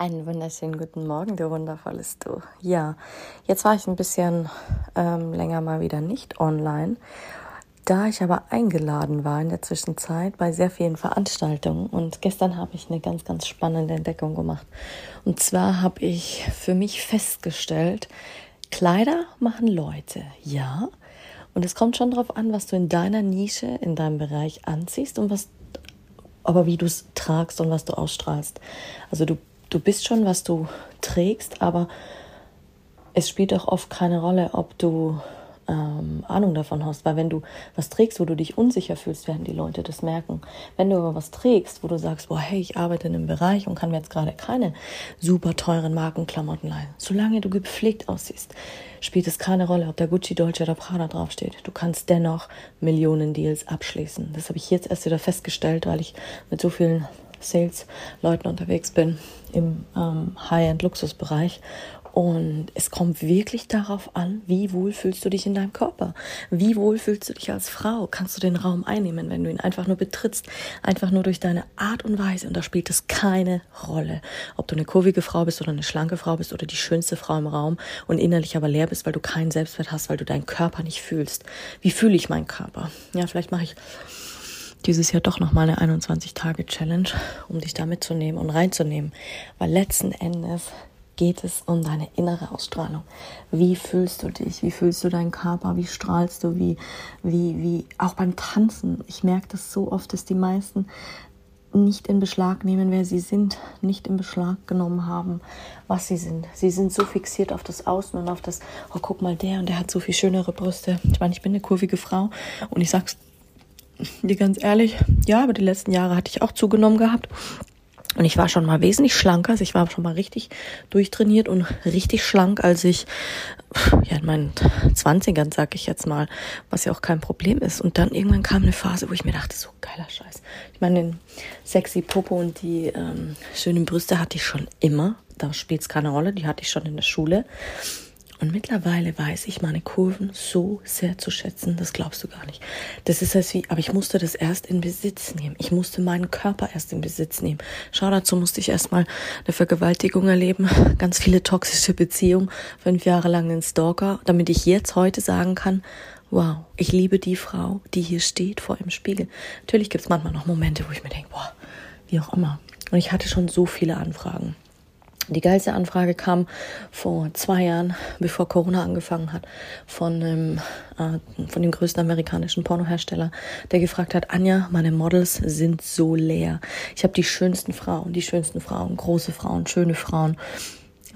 Einen wunderschönen guten Morgen, du wundervolles Du. Ja, jetzt war ich ein bisschen ähm, länger mal wieder nicht online. Da ich aber eingeladen war in der Zwischenzeit bei sehr vielen Veranstaltungen und gestern habe ich eine ganz, ganz spannende Entdeckung gemacht. Und zwar habe ich für mich festgestellt, Kleider machen Leute, ja. Und es kommt schon darauf an, was du in deiner Nische, in deinem Bereich anziehst und was, aber wie du es tragst und was du ausstrahlst. Also du du bist schon, was du trägst, aber es spielt auch oft keine Rolle, ob du ähm, Ahnung davon hast, weil wenn du was trägst, wo du dich unsicher fühlst, werden die Leute das merken. Wenn du aber was trägst, wo du sagst, boah, hey, ich arbeite in einem Bereich und kann mir jetzt gerade keine super teuren Markenklamotten leihen, solange du gepflegt aussiehst, spielt es keine Rolle, ob da Gucci, Dolce oder Prada draufsteht. Du kannst dennoch Millionen Deals abschließen. Das habe ich jetzt erst wieder festgestellt, weil ich mit so vielen Sales-Leuten unterwegs bin im ähm, High-End-Luxusbereich. Und es kommt wirklich darauf an, wie wohl fühlst du dich in deinem Körper? Wie wohl fühlst du dich als Frau? Kannst du den Raum einnehmen, wenn du ihn einfach nur betrittst? Einfach nur durch deine Art und Weise. Und da spielt es keine Rolle, ob du eine kurvige Frau bist oder eine schlanke Frau bist oder die schönste Frau im Raum und innerlich aber leer bist, weil du keinen Selbstwert hast, weil du deinen Körper nicht fühlst. Wie fühle ich meinen Körper? Ja, vielleicht mache ich dieses Jahr doch nochmal eine 21-Tage-Challenge, um dich da mitzunehmen und reinzunehmen. Weil letzten Endes geht es um deine innere Ausstrahlung. Wie fühlst du dich? Wie fühlst du deinen Körper? Wie strahlst du? Wie, wie, wie, auch beim Tanzen. Ich merke das so oft, dass die meisten nicht in Beschlag nehmen, wer sie sind, nicht in Beschlag genommen haben, was sie sind. Sie sind so fixiert auf das Außen und auf das, oh, guck mal, der und der hat so viel schönere Brüste. Ich meine, ich bin eine kurvige Frau und ich sag's dir ganz ehrlich, ja, aber die letzten Jahre hatte ich auch zugenommen gehabt. Und ich war schon mal wesentlich schlanker, also ich war schon mal richtig durchtrainiert und richtig schlank, als ich ja in meinen Zwanzigern, sag ich jetzt mal, was ja auch kein Problem ist. Und dann irgendwann kam eine Phase, wo ich mir dachte, so geiler Scheiß. Ich meine, den sexy Popo und die ähm, schönen Brüste hatte ich schon immer. Da spielt es keine Rolle, die hatte ich schon in der Schule. Und mittlerweile weiß ich meine Kurven so sehr zu schätzen, das glaubst du gar nicht. Das ist als wie, aber ich musste das erst in Besitz nehmen. Ich musste meinen Körper erst in Besitz nehmen. Schau, dazu musste ich erstmal eine Vergewaltigung erleben, ganz viele toxische Beziehungen, fünf Jahre lang einen Stalker, damit ich jetzt heute sagen kann, wow, ich liebe die Frau, die hier steht vor dem Spiegel. Natürlich gibt es manchmal noch Momente, wo ich mir denke, boah, wie auch immer. Und ich hatte schon so viele Anfragen. Die geilste Anfrage kam vor zwei Jahren, bevor Corona angefangen hat, von dem, äh, von dem größten amerikanischen Pornohersteller, der gefragt hat, Anja, meine Models sind so leer. Ich habe die schönsten Frauen, die schönsten Frauen, große Frauen, schöne Frauen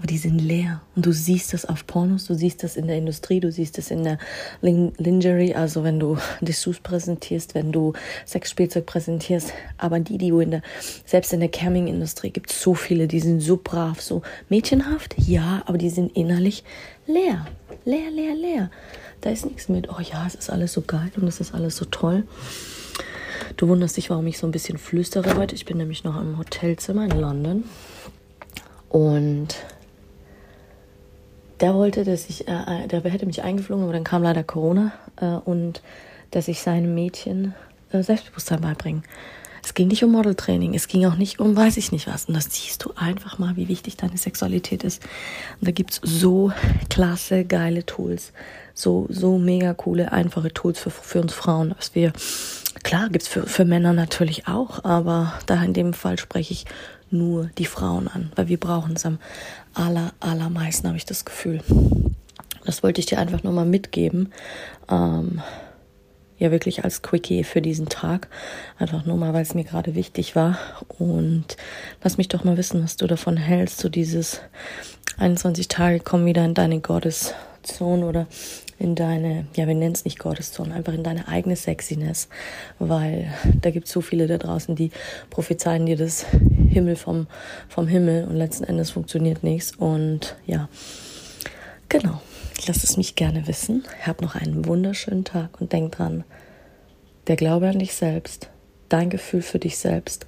aber die sind leer. Und du siehst das auf Pornos, du siehst das in der Industrie, du siehst das in der Lingerie, also wenn du Dessous präsentierst, wenn du Sexspielzeug präsentierst. Aber die, die du in der, selbst in der Camming-Industrie gibt es so viele, die sind so brav, so mädchenhaft, ja, aber die sind innerlich leer. Leer, leer, leer. Da ist nichts mit, oh ja, es ist alles so geil und es ist alles so toll. Du wunderst dich, warum ich so ein bisschen flüstere heute. Ich bin nämlich noch im Hotelzimmer in London. Und der wollte, dass ich, äh, der hätte mich eingeflogen, aber dann kam leider Corona äh, und dass ich seinem Mädchen äh, Selbstbewusstsein beibringe. Es ging nicht um Modeltraining, es ging auch nicht um weiß ich nicht was. Und das siehst du einfach mal, wie wichtig deine Sexualität ist. Und da gibt's so klasse, geile Tools. So, so mega coole, einfache Tools für, für uns Frauen, was wir, klar, gibt's für, für Männer natürlich auch, aber da in dem Fall spreche ich nur die Frauen an, weil wir brauchen es am aller, allermeisten, habe ich das Gefühl. Das wollte ich dir einfach nur mal mitgeben. Ähm, ja, wirklich als Quickie für diesen Tag. Einfach nur mal, weil es mir gerade wichtig war. Und lass mich doch mal wissen, was du davon hältst. So dieses 21 Tage kommen wieder in deine Gotteszone oder in deine, ja, wir nennen es nicht Gotteszone, einfach in deine eigene Sexiness, weil da gibt es so viele da draußen, die prophezeien dir das Himmel vom, vom Himmel und letzten Endes funktioniert nichts. Und ja, genau. Lass es mich gerne wissen. Hab noch einen wunderschönen Tag und denk dran, der Glaube an dich selbst, dein Gefühl für dich selbst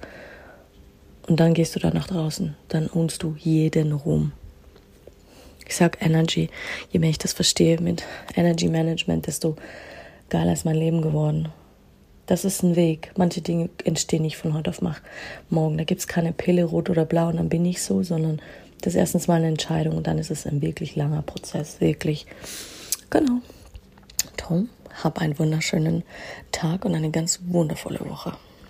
und dann gehst du da nach draußen. Dann ownst du jeden Ruhm. Ich sag Energy. Je mehr ich das verstehe mit Energy Management, desto geiler ist mein Leben geworden. Das ist ein Weg. Manche Dinge entstehen nicht von heute auf morgen. Da gibt es keine Pille, rot oder blau und dann bin ich so, sondern das ist erstens mal eine Entscheidung und dann ist es ein wirklich langer Prozess. Wirklich. Genau. Tom, hab einen wunderschönen Tag und eine ganz wundervolle Woche.